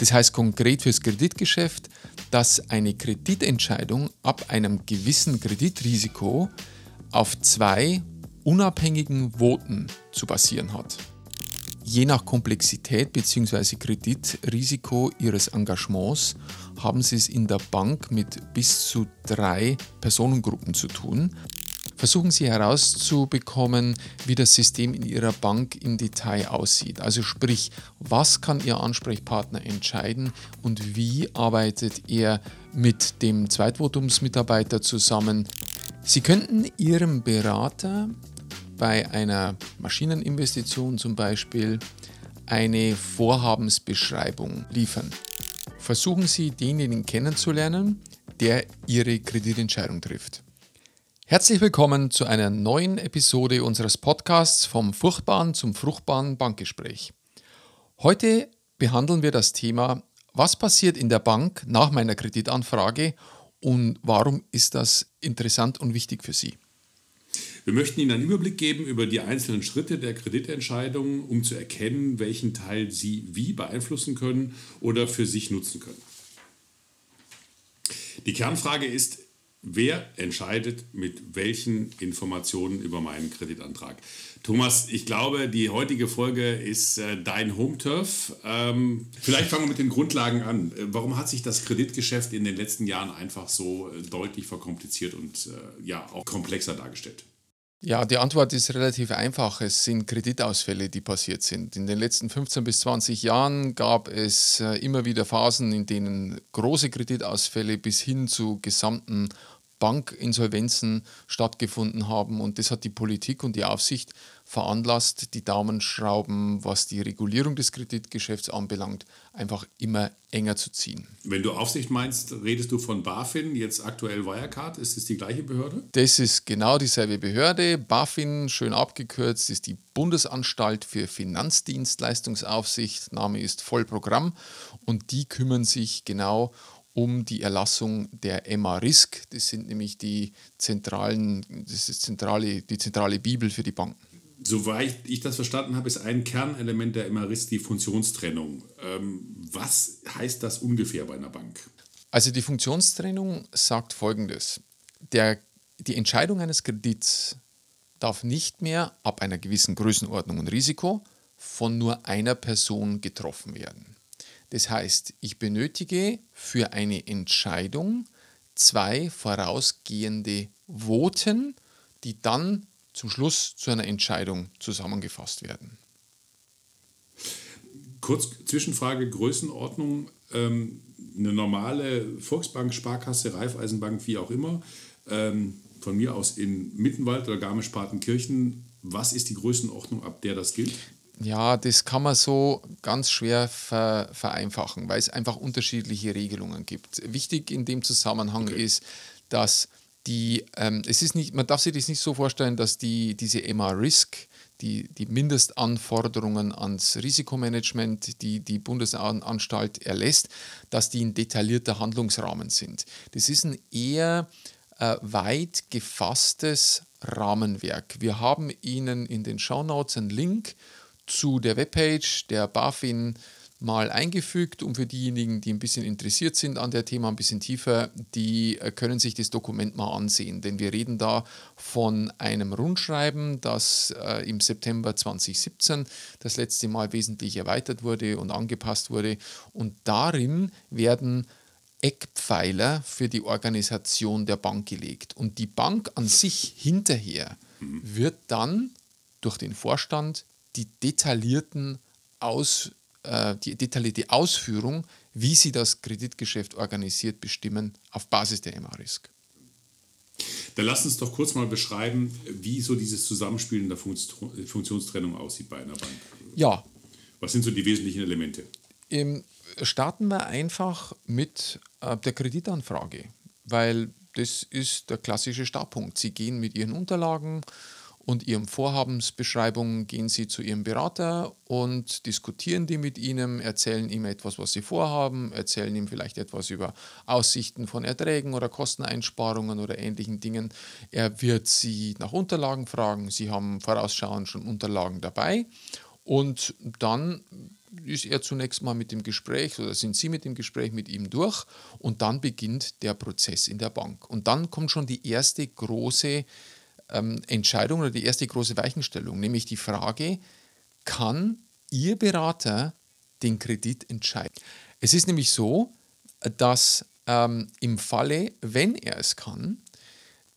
Das heißt konkret fürs Kreditgeschäft, dass eine Kreditentscheidung ab einem gewissen Kreditrisiko auf zwei unabhängigen Voten zu basieren hat. Je nach Komplexität bzw. Kreditrisiko Ihres Engagements haben Sie es in der Bank mit bis zu drei Personengruppen zu tun. Versuchen Sie herauszubekommen, wie das System in Ihrer Bank im Detail aussieht. Also sprich, was kann Ihr Ansprechpartner entscheiden und wie arbeitet er mit dem Zweitvotumsmitarbeiter zusammen. Sie könnten Ihrem Berater bei einer Maschineninvestition zum Beispiel eine Vorhabensbeschreibung liefern. Versuchen Sie denjenigen kennenzulernen, der Ihre Kreditentscheidung trifft. Herzlich willkommen zu einer neuen Episode unseres Podcasts vom furchtbaren zum fruchtbaren Bankgespräch. Heute behandeln wir das Thema, was passiert in der Bank nach meiner Kreditanfrage und warum ist das interessant und wichtig für Sie. Wir möchten Ihnen einen Überblick geben über die einzelnen Schritte der Kreditentscheidung, um zu erkennen, welchen Teil Sie wie beeinflussen können oder für sich nutzen können. Die Kernfrage ist, wer entscheidet mit welchen Informationen über meinen Kreditantrag? Thomas, ich glaube, die heutige Folge ist äh, dein Home-Turf. Ähm, vielleicht fangen wir mit den Grundlagen an. Äh, warum hat sich das Kreditgeschäft in den letzten Jahren einfach so äh, deutlich verkompliziert und äh, ja auch komplexer dargestellt? Ja, die Antwort ist relativ einfach. Es sind Kreditausfälle, die passiert sind. In den letzten 15 bis 20 Jahren gab es äh, immer wieder Phasen, in denen große Kreditausfälle bis hin zu gesamten Bankinsolvenzen stattgefunden haben. Und das hat die Politik und die Aufsicht veranlasst, die Daumenschrauben, was die Regulierung des Kreditgeschäfts anbelangt, einfach immer enger zu ziehen. Wenn du Aufsicht meinst, redest du von BaFin, jetzt aktuell Wirecard. Ist es die gleiche Behörde? Das ist genau dieselbe Behörde. BaFin, schön abgekürzt, ist die Bundesanstalt für Finanzdienstleistungsaufsicht. Name ist Vollprogramm. Und die kümmern sich genau um die Erlassung der MA-Risk. Das sind nämlich die zentralen, das ist zentrale, die zentrale Bibel für die Banken. Soweit ich das verstanden habe, ist ein Kernelement der MA-Risk die Funktionstrennung. Ähm, was heißt das ungefähr bei einer Bank? Also die Funktionstrennung sagt folgendes. Der, die Entscheidung eines Kredits darf nicht mehr ab einer gewissen Größenordnung und Risiko von nur einer Person getroffen werden. Das heißt, ich benötige für eine Entscheidung zwei vorausgehende Voten, die dann zum Schluss zu einer Entscheidung zusammengefasst werden. Kurz Zwischenfrage, Größenordnung. Ähm, eine normale Volksbank, Sparkasse, Raiffeisenbank, wie auch immer, ähm, von mir aus in Mittenwald oder Garmisch-Partenkirchen, was ist die Größenordnung, ab der das gilt? Ja, das kann man so ganz schwer ver vereinfachen, weil es einfach unterschiedliche Regelungen gibt. Wichtig in dem Zusammenhang okay. ist, dass die, ähm, es ist nicht, man darf sich das nicht so vorstellen, dass die, diese MA-Risk, die, die Mindestanforderungen ans Risikomanagement, die die Bundesanstalt erlässt, dass die ein detaillierter Handlungsrahmen sind. Das ist ein eher äh, weit gefasstes Rahmenwerk. Wir haben Ihnen in den Shownotes einen Link zu der Webpage der BaFin mal eingefügt und für diejenigen, die ein bisschen interessiert sind an der Thema, ein bisschen tiefer, die äh, können sich das Dokument mal ansehen, denn wir reden da von einem Rundschreiben, das äh, im September 2017 das letzte Mal wesentlich erweitert wurde und angepasst wurde. Und darin werden Eckpfeiler für die Organisation der Bank gelegt. Und die Bank an sich hinterher wird dann durch den Vorstand die detaillierten Aus, äh, die detaillierte Ausführung, wie sie das Kreditgeschäft organisiert, bestimmen auf Basis der MA-Risk. Dann lass uns doch kurz mal beschreiben, wie so dieses Zusammenspiel in der Funktionstrennung aussieht bei einer Bank. Ja. Was sind so die wesentlichen Elemente? Ähm, starten wir einfach mit äh, der Kreditanfrage, weil das ist der klassische Startpunkt. Sie gehen mit Ihren Unterlagen und Ihrem Vorhabensbeschreibung gehen Sie zu Ihrem Berater und diskutieren die mit Ihnen, erzählen ihm etwas, was Sie vorhaben, erzählen ihm vielleicht etwas über Aussichten von Erträgen oder Kosteneinsparungen oder ähnlichen Dingen. Er wird Sie nach Unterlagen fragen. Sie haben vorausschauend schon Unterlagen dabei und dann ist er zunächst mal mit dem Gespräch oder sind Sie mit dem Gespräch mit ihm durch und dann beginnt der Prozess in der Bank. Und dann kommt schon die erste große ähm, Entscheidung oder die erste große Weichenstellung, nämlich die Frage, kann Ihr Berater den Kredit entscheiden? Es ist nämlich so, dass ähm, im Falle, wenn er es kann,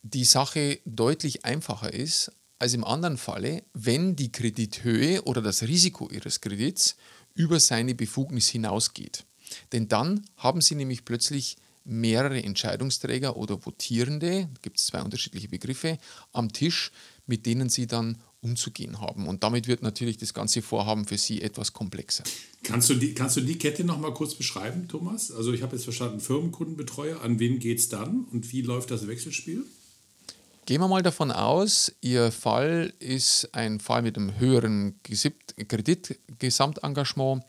die Sache deutlich einfacher ist als im anderen Falle, wenn die Kredithöhe oder das Risiko Ihres Kredits über seine Befugnis hinausgeht. Denn dann haben Sie nämlich plötzlich mehrere Entscheidungsträger oder Votierende, gibt es zwei unterschiedliche Begriffe, am Tisch, mit denen Sie dann umzugehen haben. Und damit wird natürlich das ganze Vorhaben für Sie etwas komplexer. Kannst du die, kannst du die Kette noch mal kurz beschreiben, Thomas? Also ich habe jetzt verstanden, Firmenkundenbetreuer, an wen geht es dann und wie läuft das Wechselspiel? Gehen wir mal davon aus, Ihr Fall ist ein Fall mit einem höheren Kreditgesamtengagement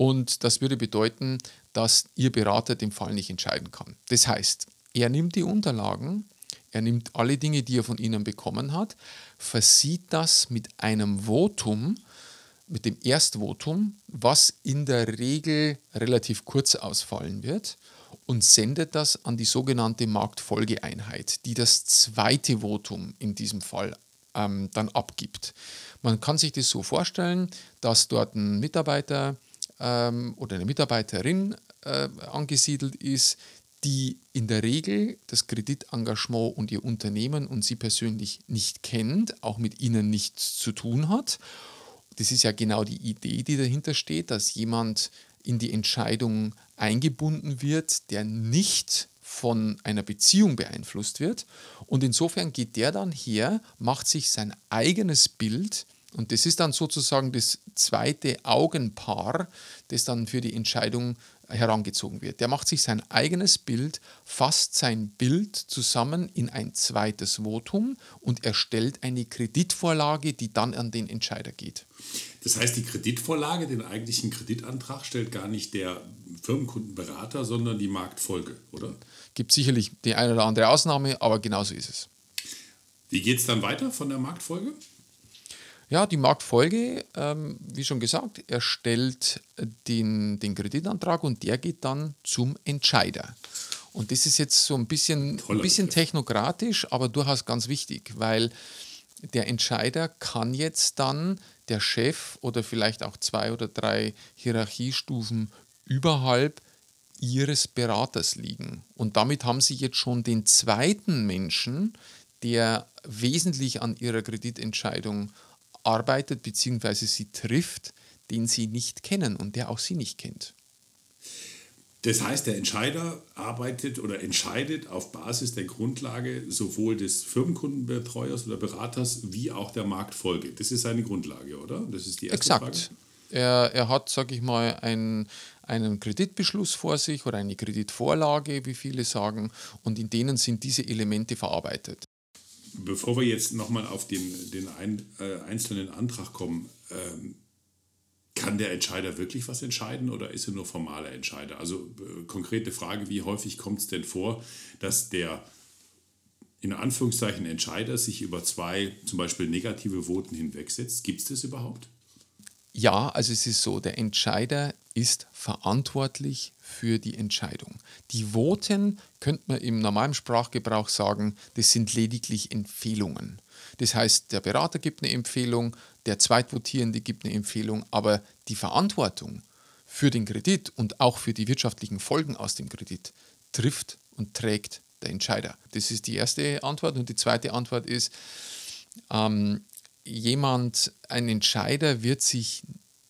und das würde bedeuten, dass Ihr Berater den Fall nicht entscheiden kann. Das heißt, er nimmt die Unterlagen, er nimmt alle Dinge, die er von Ihnen bekommen hat, versieht das mit einem Votum, mit dem Erstvotum, was in der Regel relativ kurz ausfallen wird und sendet das an die sogenannte Marktfolgeeinheit, die das zweite Votum in diesem Fall ähm, dann abgibt. Man kann sich das so vorstellen, dass dort ein Mitarbeiter ähm, oder eine Mitarbeiterin äh, angesiedelt ist, die in der Regel das Kreditengagement und ihr Unternehmen und sie persönlich nicht kennt, auch mit ihnen nichts zu tun hat. Das ist ja genau die Idee, die dahinter steht, dass jemand in die Entscheidung eingebunden wird, der nicht von einer Beziehung beeinflusst wird. Und insofern geht der dann her, macht sich sein eigenes Bild und das ist dann sozusagen das zweite Augenpaar, das dann für die Entscheidung herangezogen wird. Der macht sich sein eigenes Bild, fasst sein Bild zusammen in ein zweites Votum und erstellt eine Kreditvorlage, die dann an den Entscheider geht. Das heißt, die Kreditvorlage, den eigentlichen Kreditantrag, stellt gar nicht der Firmenkundenberater, sondern die Marktfolge, oder? Gibt sicherlich die eine oder andere Ausnahme, aber genauso ist es. Wie geht es dann weiter von der Marktfolge? Ja, die Marktfolge, ähm, wie schon gesagt, erstellt den, den Kreditantrag und der geht dann zum Entscheider. Und das ist jetzt so ein bisschen, ein bisschen technokratisch, aber durchaus ganz wichtig, weil der Entscheider kann jetzt dann der Chef oder vielleicht auch zwei oder drei Hierarchiestufen überhalb ihres Beraters liegen. Und damit haben sie jetzt schon den zweiten Menschen, der wesentlich an ihrer Kreditentscheidung arbeitet bzw. sie trifft, den sie nicht kennen und der auch sie nicht kennt. Das heißt, der Entscheider arbeitet oder entscheidet auf Basis der Grundlage sowohl des Firmenkundenbetreuers oder Beraters wie auch der Marktfolge. Das ist seine Grundlage, oder? Das ist die erste Exakt. Frage. Er, er hat, sage ich mal, ein, einen Kreditbeschluss vor sich oder eine Kreditvorlage, wie viele sagen, und in denen sind diese Elemente verarbeitet. Bevor wir jetzt nochmal auf den, den ein, äh, einzelnen Antrag kommen, ähm, kann der Entscheider wirklich was entscheiden oder ist er nur formaler Entscheider? Also äh, konkrete Frage, wie häufig kommt es denn vor, dass der in Anführungszeichen Entscheider sich über zwei zum Beispiel negative Voten hinwegsetzt? Gibt es das überhaupt? Ja, also es ist so, der Entscheider ist verantwortlich für die Entscheidung. Die Voten könnte man im normalen Sprachgebrauch sagen, das sind lediglich Empfehlungen. Das heißt, der Berater gibt eine Empfehlung, der Zweitvotierende gibt eine Empfehlung, aber die Verantwortung für den Kredit und auch für die wirtschaftlichen Folgen aus dem Kredit trifft und trägt der Entscheider. Das ist die erste Antwort. Und die zweite Antwort ist, ähm, jemand, ein Entscheider wird sich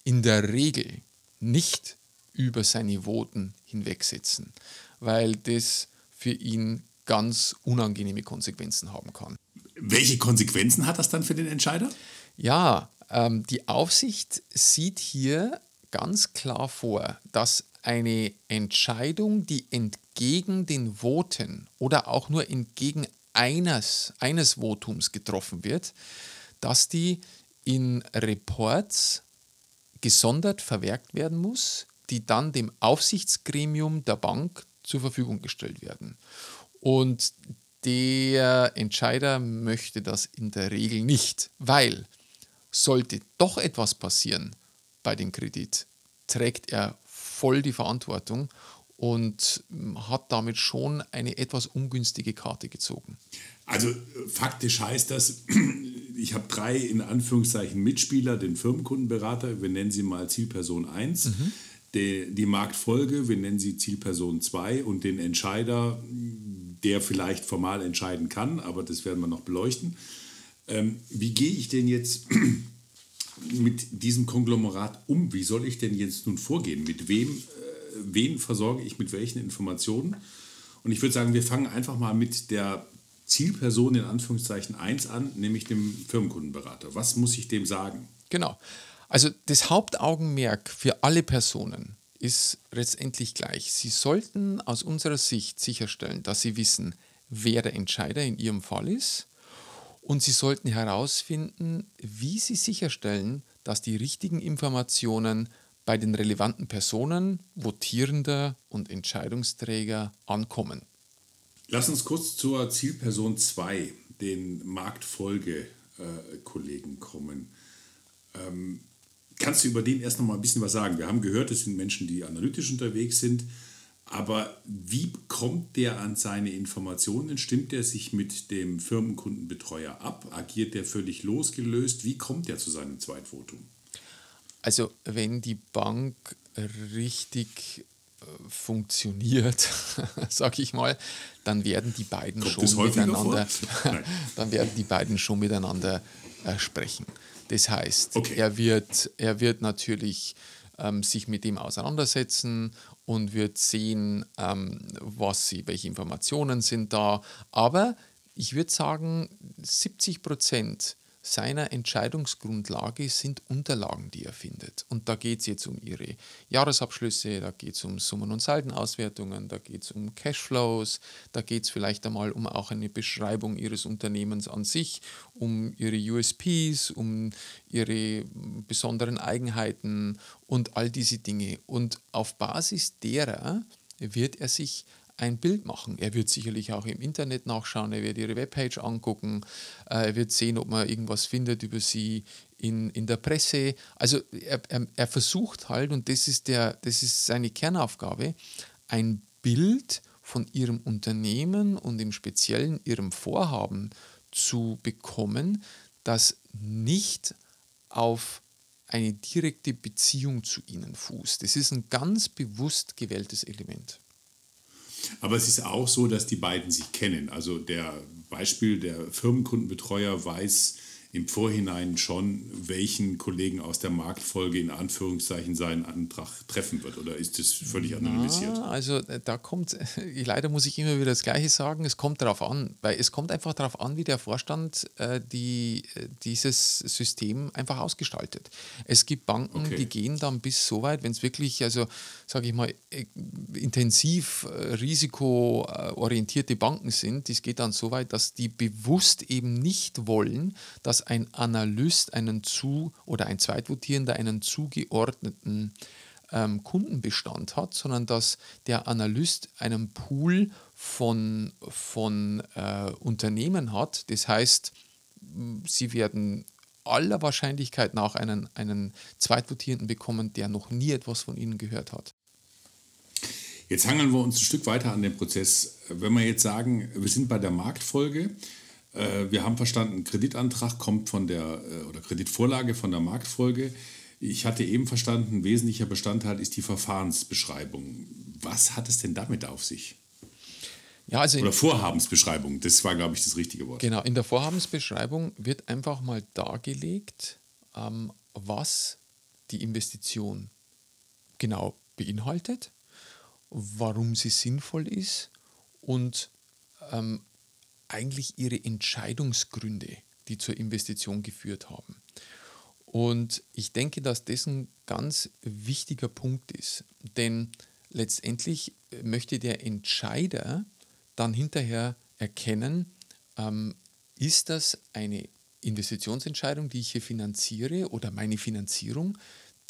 in der Regel nicht über seine Voten hinwegsetzen, weil das für ihn ganz unangenehme Konsequenzen haben kann. Welche Konsequenzen hat das dann für den Entscheider? Ja, ähm, die Aufsicht sieht hier ganz klar vor, dass eine Entscheidung, die entgegen den Voten oder auch nur entgegen eines, eines Votums getroffen wird, dass die in Reports gesondert verwerkt werden muss, die dann dem Aufsichtsgremium der Bank zur Verfügung gestellt werden. Und der Entscheider möchte das in der Regel nicht, weil sollte doch etwas passieren bei dem Kredit, trägt er voll die Verantwortung und hat damit schon eine etwas ungünstige Karte gezogen. Also faktisch heißt das, ich habe drei in Anführungszeichen Mitspieler, den Firmenkundenberater, wir nennen sie mal Zielperson 1, mhm. die, die Marktfolge, wir nennen sie Zielperson 2 und den Entscheider, der vielleicht formal entscheiden kann, aber das werden wir noch beleuchten. Ähm, wie gehe ich denn jetzt mit diesem Konglomerat um? Wie soll ich denn jetzt nun vorgehen? Mit wem, äh, wen versorge ich mit welchen Informationen? Und ich würde sagen, wir fangen einfach mal mit der Zielperson in Anführungszeichen 1 an, nämlich dem Firmenkundenberater. Was muss ich dem sagen? Genau. Also das Hauptaugenmerk für alle Personen ist letztendlich gleich. Sie sollten aus unserer Sicht sicherstellen, dass sie wissen, wer der Entscheider in ihrem Fall ist und sie sollten herausfinden, wie sie sicherstellen, dass die richtigen Informationen bei den relevanten Personen, Votierender und Entscheidungsträger ankommen. Lass uns kurz zur Zielperson 2, den Marktfolgekollegen, kommen. Ähm, kannst du über den erst noch mal ein bisschen was sagen? Wir haben gehört, es sind Menschen, die analytisch unterwegs sind. Aber wie kommt der an seine Informationen? Stimmt er sich mit dem Firmenkundenbetreuer ab? Agiert der völlig losgelöst? Wie kommt er zu seinem Zweitvotum? Also wenn die Bank richtig funktioniert, sage ich mal, dann werden die beiden Kommt schon miteinander, dann werden die beiden schon miteinander äh, sprechen. Das heißt, okay. er, wird, er wird natürlich ähm, sich mit dem auseinandersetzen und wird sehen, ähm, was sie, welche Informationen sind da. Aber ich würde sagen, 70 Prozent seiner Entscheidungsgrundlage sind Unterlagen, die er findet. Und da geht es jetzt um ihre Jahresabschlüsse, da geht es um Summen- und Saldenauswertungen, da geht es um Cashflows, da geht es vielleicht einmal um auch eine Beschreibung ihres Unternehmens an sich, um ihre USPs, um ihre besonderen Eigenheiten und all diese Dinge. Und auf Basis derer wird er sich ein Bild machen. Er wird sicherlich auch im Internet nachschauen, er wird ihre Webpage angucken, äh, er wird sehen, ob man irgendwas findet über sie in, in der Presse. Also er, er, er versucht halt, und das ist, der, das ist seine Kernaufgabe, ein Bild von ihrem Unternehmen und im Speziellen ihrem Vorhaben zu bekommen, das nicht auf eine direkte Beziehung zu ihnen fußt. Das ist ein ganz bewusst gewähltes Element. Aber es ist auch so, dass die beiden sich kennen. Also der Beispiel der Firmenkundenbetreuer weiß, im Vorhinein schon, welchen Kollegen aus der Marktfolge in Anführungszeichen seinen Antrag treffen wird? Oder ist das völlig anonymisiert? Na, also äh, da kommt, leider muss ich immer wieder das Gleiche sagen, es kommt darauf an, weil es kommt einfach darauf an, wie der Vorstand äh, die, äh, dieses System einfach ausgestaltet. Es gibt Banken, okay. die gehen dann bis so weit, wenn es wirklich, also sage ich mal, äh, intensiv risikoorientierte Banken sind, das geht dann so weit, dass die bewusst eben nicht wollen, dass ein Analyst einen zu oder ein Zweitvotierender einen zugeordneten ähm, Kundenbestand hat, sondern dass der Analyst einen Pool von, von äh, Unternehmen hat. Das heißt, sie werden aller Wahrscheinlichkeit nach einen, einen Zweitvotierenden bekommen, der noch nie etwas von ihnen gehört hat. Jetzt hangeln wir uns ein Stück weiter an dem Prozess. Wenn wir jetzt sagen, wir sind bei der Marktfolge, wir haben verstanden, Kreditantrag kommt von der, äh, oder Kreditvorlage von der Marktfolge. Ich hatte eben verstanden, ein wesentlicher Bestandteil ist die Verfahrensbeschreibung. Was hat es denn damit auf sich? Ja, also Oder Vorhabensbeschreibung, das war, glaube ich, das richtige Wort. Genau, in der Vorhabensbeschreibung wird einfach mal dargelegt, ähm, was die Investition genau beinhaltet, warum sie sinnvoll ist und ähm, eigentlich ihre Entscheidungsgründe, die zur Investition geführt haben. Und ich denke, dass das ein ganz wichtiger Punkt ist, denn letztendlich möchte der Entscheider dann hinterher erkennen, ähm, ist das eine Investitionsentscheidung, die ich hier finanziere oder meine Finanzierung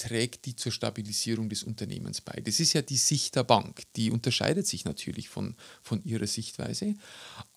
trägt die zur Stabilisierung des Unternehmens bei. Das ist ja die Sicht der Bank. Die unterscheidet sich natürlich von, von ihrer Sichtweise.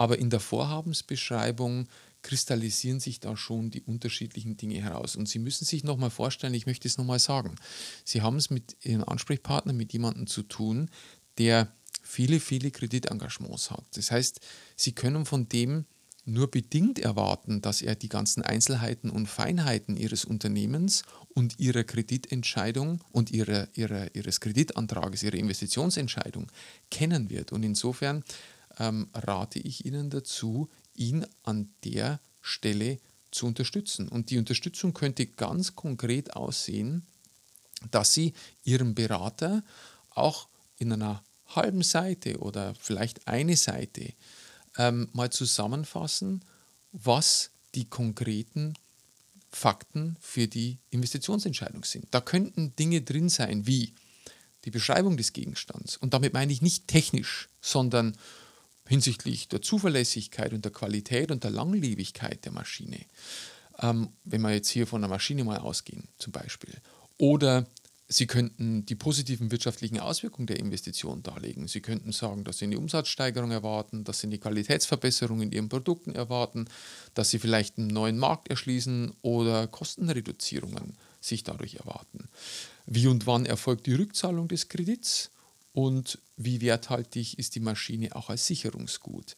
Aber in der Vorhabensbeschreibung kristallisieren sich da schon die unterschiedlichen Dinge heraus. Und Sie müssen sich nochmal vorstellen, ich möchte es nochmal sagen, Sie haben es mit Ihrem Ansprechpartner, mit jemandem zu tun, der viele, viele Kreditengagements hat. Das heißt, Sie können von dem nur bedingt erwarten, dass er die ganzen Einzelheiten und Feinheiten Ihres Unternehmens und Ihrer Kreditentscheidung und ihrer, ihrer, Ihres Kreditantrages, Ihrer Investitionsentscheidung kennen wird. Und insofern ähm, rate ich Ihnen dazu, ihn an der Stelle zu unterstützen. Und die Unterstützung könnte ganz konkret aussehen, dass Sie Ihrem Berater auch in einer halben Seite oder vielleicht eine Seite ähm, mal zusammenfassen, was die konkreten Fakten für die Investitionsentscheidung sind. Da könnten Dinge drin sein wie die Beschreibung des Gegenstands. Und damit meine ich nicht technisch, sondern hinsichtlich der Zuverlässigkeit und der Qualität und der Langlebigkeit der Maschine. Ähm, wenn wir jetzt hier von einer Maschine mal ausgehen, zum Beispiel. Oder Sie könnten die positiven wirtschaftlichen Auswirkungen der Investition darlegen. Sie könnten sagen, dass Sie eine Umsatzsteigerung erwarten, dass Sie eine Qualitätsverbesserung in Ihren Produkten erwarten, dass Sie vielleicht einen neuen Markt erschließen oder Kostenreduzierungen sich dadurch erwarten. Wie und wann erfolgt die Rückzahlung des Kredits und wie werthaltig ist die Maschine auch als Sicherungsgut.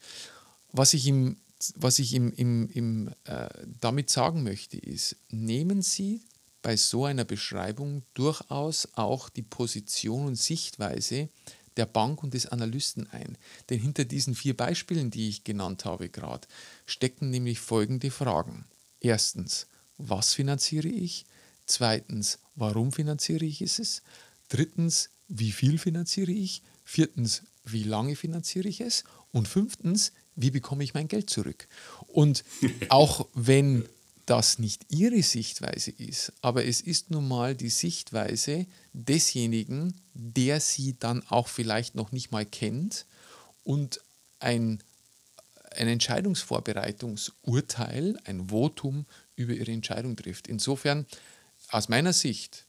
Was ich, im, was ich im, im, im, äh, damit sagen möchte, ist, nehmen Sie bei so einer Beschreibung durchaus auch die Position und Sichtweise der Bank und des Analysten ein. Denn hinter diesen vier Beispielen, die ich genannt habe gerade, stecken nämlich folgende Fragen. Erstens, was finanziere ich? Zweitens, warum finanziere ich es? Drittens, wie viel finanziere ich? Viertens, wie lange finanziere ich es? Und fünftens, wie bekomme ich mein Geld zurück? Und auch wenn das nicht ihre Sichtweise ist, aber es ist nun mal die Sichtweise desjenigen, der sie dann auch vielleicht noch nicht mal kennt und ein, ein Entscheidungsvorbereitungsurteil, ein Votum über ihre Entscheidung trifft. Insofern, aus meiner Sicht,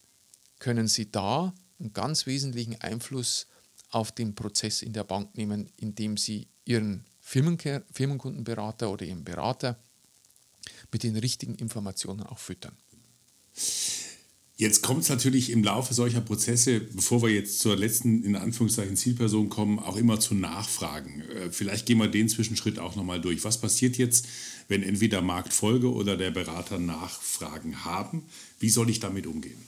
können Sie da einen ganz wesentlichen Einfluss auf den Prozess in der Bank nehmen, indem Sie Ihren Firmenkundenberater oder Ihren Berater mit den richtigen Informationen auch füttern. Jetzt kommt es natürlich im Laufe solcher Prozesse, bevor wir jetzt zur letzten, in Anführungszeichen, Zielperson kommen, auch immer zu Nachfragen. Äh, vielleicht gehen wir den Zwischenschritt auch nochmal durch. Was passiert jetzt, wenn entweder Marktfolge oder der Berater Nachfragen haben? Wie soll ich damit umgehen?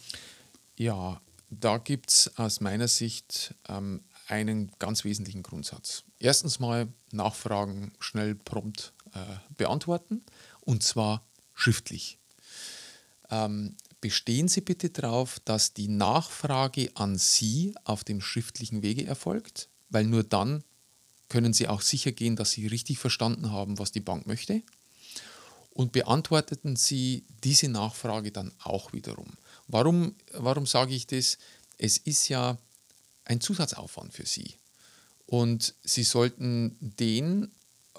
Ja, da gibt es aus meiner Sicht ähm, einen ganz wesentlichen Grundsatz. Erstens mal Nachfragen schnell prompt äh, beantworten und zwar schriftlich. Ähm, bestehen Sie bitte darauf, dass die Nachfrage an Sie auf dem schriftlichen Wege erfolgt, weil nur dann können Sie auch sicher gehen, dass Sie richtig verstanden haben, was die Bank möchte. Und beantworteten Sie diese Nachfrage dann auch wiederum. Warum, warum sage ich das? Es ist ja ein Zusatzaufwand für Sie. Und Sie sollten den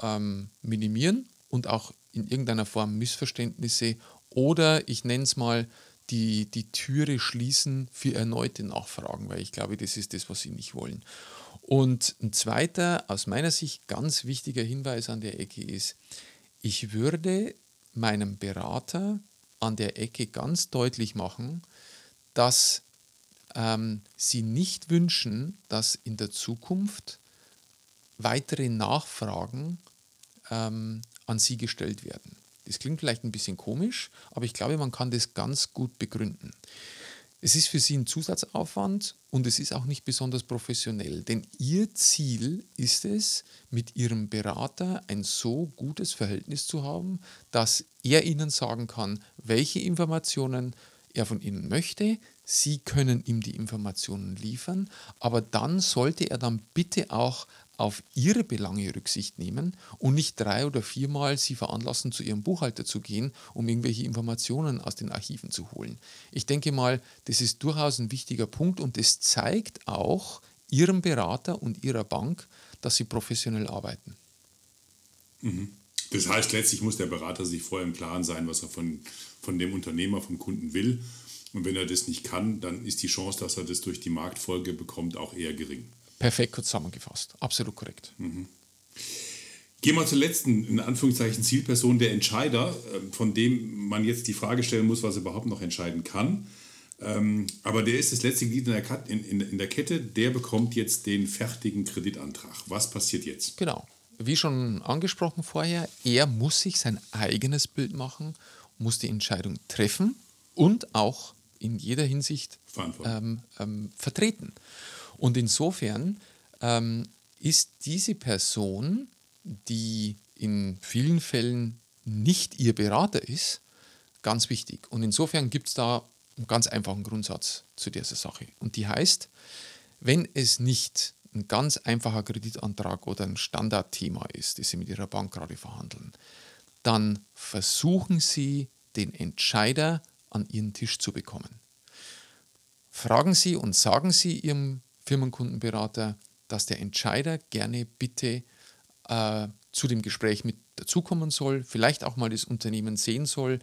ähm, minimieren und auch in irgendeiner Form Missverständnisse oder ich nenne es mal die, die Türe schließen für erneute Nachfragen, weil ich glaube, das ist das, was sie nicht wollen. Und ein zweiter, aus meiner Sicht ganz wichtiger Hinweis an der Ecke ist, ich würde meinem Berater an der Ecke ganz deutlich machen, dass ähm, sie nicht wünschen, dass in der Zukunft weitere Nachfragen ähm, an sie gestellt werden. Das klingt vielleicht ein bisschen komisch, aber ich glaube, man kann das ganz gut begründen. Es ist für sie ein Zusatzaufwand und es ist auch nicht besonders professionell, denn ihr Ziel ist es, mit ihrem Berater ein so gutes Verhältnis zu haben, dass er ihnen sagen kann, welche Informationen er von ihnen möchte. Sie können ihm die Informationen liefern, aber dann sollte er dann bitte auch auf ihre Belange Rücksicht nehmen und nicht drei oder viermal sie veranlassen, zu ihrem Buchhalter zu gehen, um irgendwelche Informationen aus den Archiven zu holen. Ich denke mal, das ist durchaus ein wichtiger Punkt und es zeigt auch ihrem Berater und ihrer Bank, dass sie professionell arbeiten. Mhm. Das heißt, letztlich muss der Berater sich vorher im Klaren sein, was er von, von dem Unternehmer, vom Kunden will. Und wenn er das nicht kann, dann ist die Chance, dass er das durch die Marktfolge bekommt, auch eher gering. Perfekt kurz zusammengefasst. Absolut korrekt. Mhm. Gehen wir zur letzten, in Anführungszeichen, Zielperson, der Entscheider, ähm, von dem man jetzt die Frage stellen muss, was er überhaupt noch entscheiden kann. Ähm, aber der ist das letzte Glied in der, in Kette, der bekommt jetzt den fertigen Kreditantrag. Was passiert jetzt? Genau. Wie schon angesprochen vorher, er muss sich sein eigenes Bild machen, muss die Entscheidung treffen und auch in jeder Hinsicht ähm, ähm, vertreten. Und insofern ähm, ist diese Person, die in vielen Fällen nicht ihr Berater ist, ganz wichtig. Und insofern gibt es da einen ganz einfachen Grundsatz zu dieser Sache. Und die heißt, wenn es nicht ein ganz einfacher Kreditantrag oder ein Standardthema ist, das Sie mit Ihrer Bank gerade verhandeln, dann versuchen Sie, den Entscheider an Ihren Tisch zu bekommen. Fragen Sie und sagen Sie Ihrem Firmenkundenberater, dass der Entscheider gerne bitte äh, zu dem Gespräch mit dazukommen soll, vielleicht auch mal das Unternehmen sehen soll,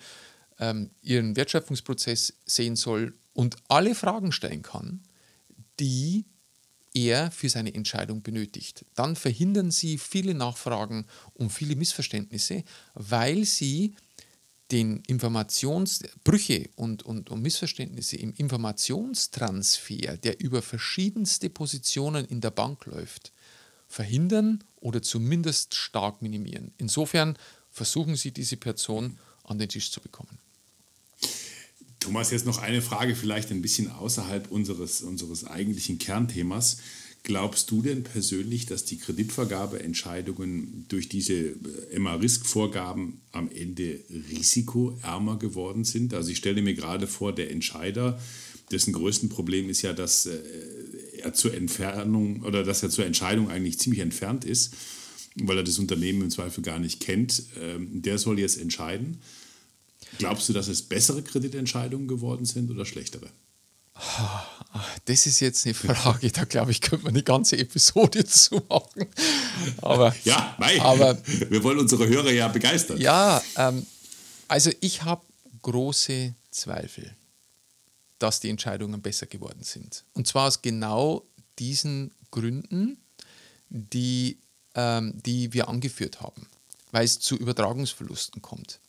ähm, ihren Wertschöpfungsprozess sehen soll und alle Fragen stellen kann, die er für seine Entscheidung benötigt. Dann verhindern sie viele Nachfragen und viele Missverständnisse, weil sie den Informationsbrüche und, und, und Missverständnisse im Informationstransfer, der über verschiedenste Positionen in der Bank läuft, verhindern oder zumindest stark minimieren. Insofern versuchen Sie, diese Person an den Tisch zu bekommen. Thomas, jetzt noch eine Frage, vielleicht ein bisschen außerhalb unseres, unseres eigentlichen Kernthemas. Glaubst du denn persönlich, dass die Kreditvergabeentscheidungen durch diese äh, MA-Risk-Vorgaben am Ende risikoärmer geworden sind? Also ich stelle mir gerade vor, der Entscheider, dessen größten Problem ist ja, dass äh, er zur Entfernung oder dass er zur Entscheidung eigentlich ziemlich entfernt ist, weil er das Unternehmen im Zweifel gar nicht kennt. Ähm, der soll jetzt entscheiden. Glaubst du, dass es bessere Kreditentscheidungen geworden sind oder schlechtere? Das ist jetzt eine Frage, da glaube ich, könnte man eine ganze Episode zu machen. Aber, ja, mei, aber wir wollen unsere Hörer ja begeistern. Ja, ähm, also ich habe große Zweifel, dass die Entscheidungen besser geworden sind. Und zwar aus genau diesen Gründen, die, ähm, die wir angeführt haben, weil es zu Übertragungsverlusten kommt.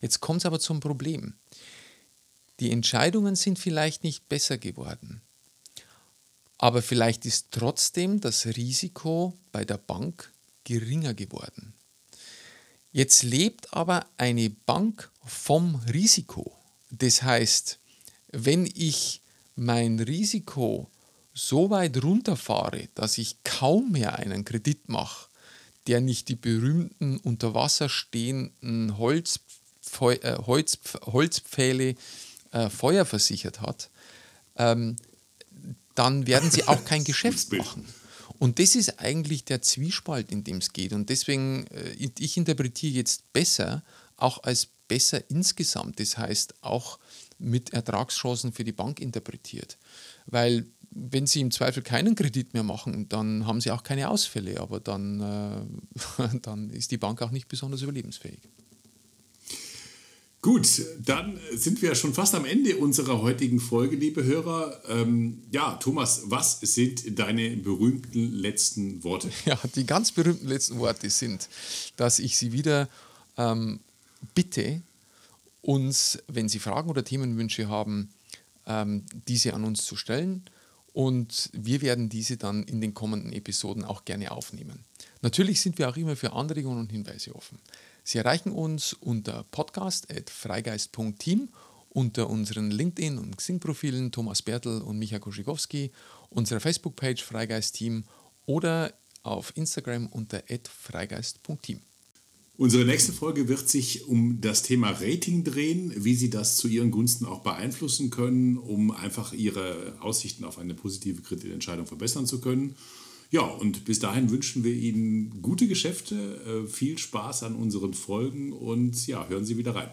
Jetzt kommt es aber zum Problem. Die Entscheidungen sind vielleicht nicht besser geworden, aber vielleicht ist trotzdem das Risiko bei der Bank geringer geworden. Jetzt lebt aber eine Bank vom Risiko. Das heißt, wenn ich mein Risiko so weit runterfahre, dass ich kaum mehr einen Kredit mache, der nicht die berühmten unter Wasser stehenden Holz, äh, Holz, Holzpfähle äh, Feuer versichert hat, ähm, dann werden sie auch kein Geschäft machen. Und das ist eigentlich der Zwiespalt, in dem es geht. Und deswegen, äh, ich interpretiere jetzt besser, auch als besser insgesamt. Das heißt, auch mit Ertragschancen für die Bank interpretiert. Weil wenn Sie im Zweifel keinen Kredit mehr machen, dann haben Sie auch keine Ausfälle, aber dann, äh, dann ist die Bank auch nicht besonders überlebensfähig. Gut, dann sind wir schon fast am Ende unserer heutigen Folge, liebe Hörer. Ähm, ja, Thomas, was sind deine berühmten letzten Worte? Ja, die ganz berühmten letzten Worte sind, dass ich Sie wieder ähm, bitte, uns, wenn Sie Fragen oder Themenwünsche haben, ähm, diese an uns zu stellen. Und wir werden diese dann in den kommenden Episoden auch gerne aufnehmen. Natürlich sind wir auch immer für Anregungen und Hinweise offen. Sie erreichen uns unter podcast.freigeist.team, unter unseren LinkedIn- und Xing-Profilen Thomas Bertel und Micha Koschikowski, unserer Facebook-Page Freigeist-Team oder auf Instagram unter freigeist.team. Unsere nächste Folge wird sich um das Thema Rating drehen, wie Sie das zu Ihren Gunsten auch beeinflussen können, um einfach Ihre Aussichten auf eine positive Kreditentscheidung verbessern zu können. Ja, und bis dahin wünschen wir Ihnen gute Geschäfte, äh, viel Spaß an unseren Folgen und ja, hören Sie wieder rein.